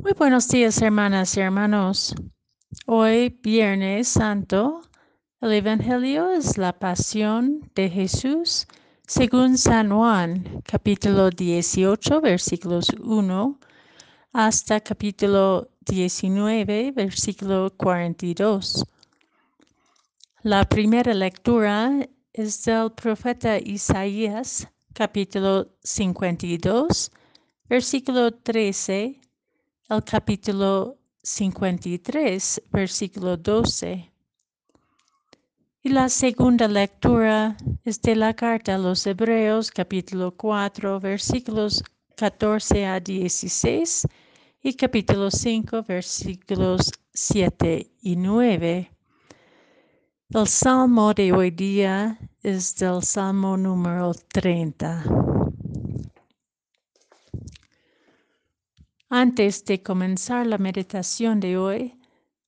Muy buenos días, hermanas y hermanos. Hoy, Viernes Santo, el Evangelio es la pasión de Jesús según San Juan, capítulo 18, versículos 1 hasta capítulo 19, versículo 42. La primera lectura es del profeta Isaías, capítulo 52, versículo 13 el capítulo 53, versículo 12. Y la segunda lectura es de la carta a los Hebreos, capítulo 4, versículos 14 a 16 y capítulo 5, versículos 7 y 9. El salmo de hoy día es del salmo número 30. Antes de comenzar la meditación de hoy,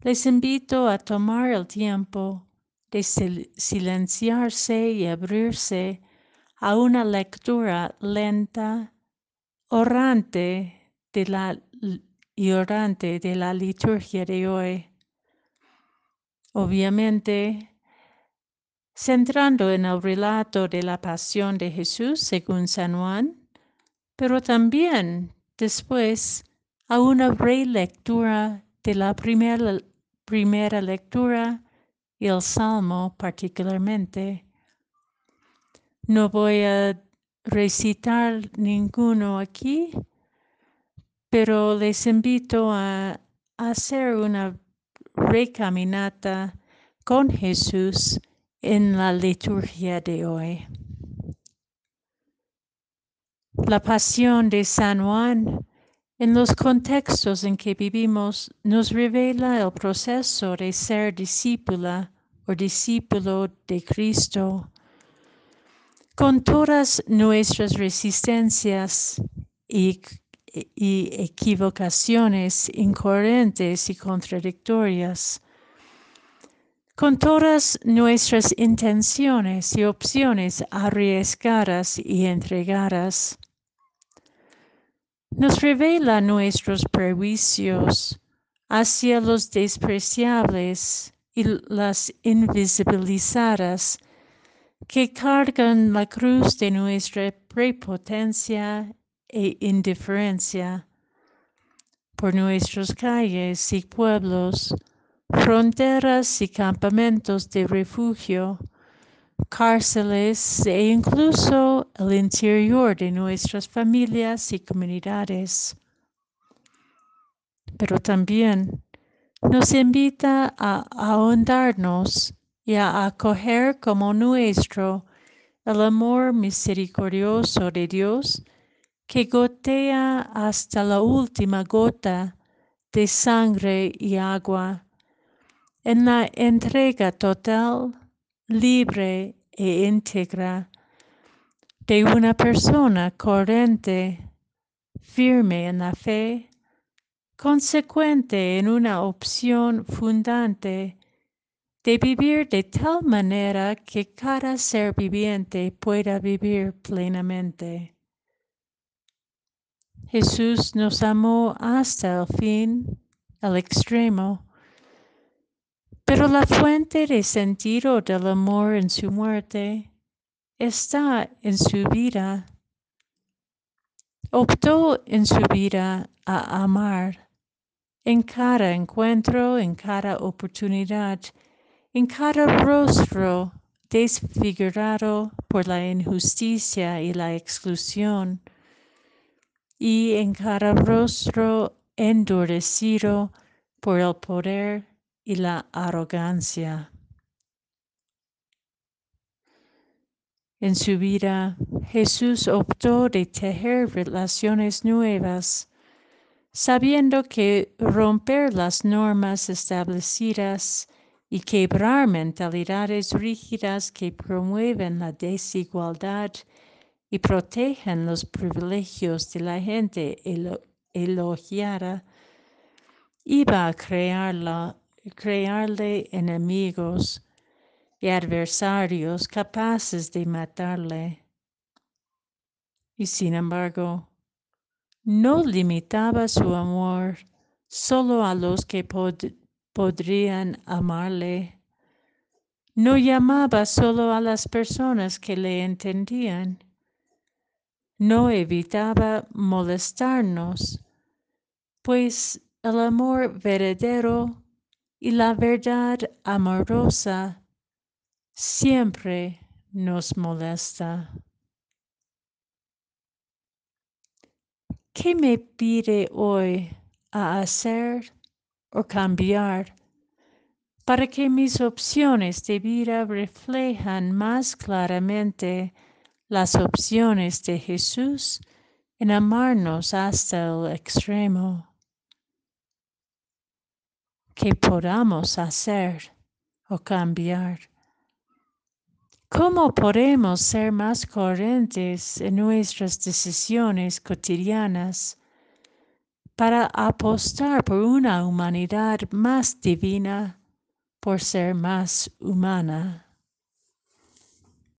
les invito a tomar el tiempo de silenciarse y abrirse a una lectura lenta, orante de la, y orante de la liturgia de hoy. Obviamente, centrando en el relato de la pasión de Jesús según San Juan, pero también después a una relectura de la primera, primera lectura y el Salmo particularmente. No voy a recitar ninguno aquí, pero les invito a hacer una recaminata con Jesús en la liturgia de hoy. La pasión de San Juan en los contextos en que vivimos nos revela el proceso de ser discípula o discípulo de Cristo. Con todas nuestras resistencias y, y equivocaciones incoherentes y contradictorias, con todas nuestras intenciones y opciones arriesgadas y entregadas, nos revela nuestros prejuicios hacia los despreciables y las invisibilizadas que cargan la cruz de nuestra prepotencia e indiferencia por nuestras calles y pueblos, fronteras y campamentos de refugio, cárceles e incluso el interior de nuestras familias y comunidades. Pero también nos invita a ahondarnos y a acoger como nuestro el amor misericordioso de Dios que gotea hasta la última gota de sangre y agua en la entrega total libre e íntegra de una persona corriente, firme en la fe, consecuente en una opción fundante de vivir de tal manera que cada ser viviente pueda vivir plenamente. Jesús nos amó hasta el fin, el extremo, pero la fuente de sentido del amor en su muerte está en su vida. Optó en su vida a amar en cada encuentro, en cada oportunidad, en cada rostro desfigurado por la injusticia y la exclusión, y en cada rostro endurecido por el poder y la arrogancia. En su vida, Jesús optó de tejer relaciones nuevas, sabiendo que romper las normas establecidas y quebrar mentalidades rígidas que promueven la desigualdad y protegen los privilegios de la gente elogiada, iba a crearle enemigos y adversarios capaces de matarle. Y sin embargo, no limitaba su amor solo a los que podrían amarle. No llamaba solo a las personas que le entendían. No evitaba molestarnos, pues el amor verdadero y la verdad amorosa siempre nos molesta. ¿Qué me pide hoy a hacer o cambiar para que mis opciones de vida reflejan más claramente las opciones de Jesús en amarnos hasta el extremo? que podamos hacer o cambiar. ¿Cómo podemos ser más coherentes en nuestras decisiones cotidianas para apostar por una humanidad más divina, por ser más humana?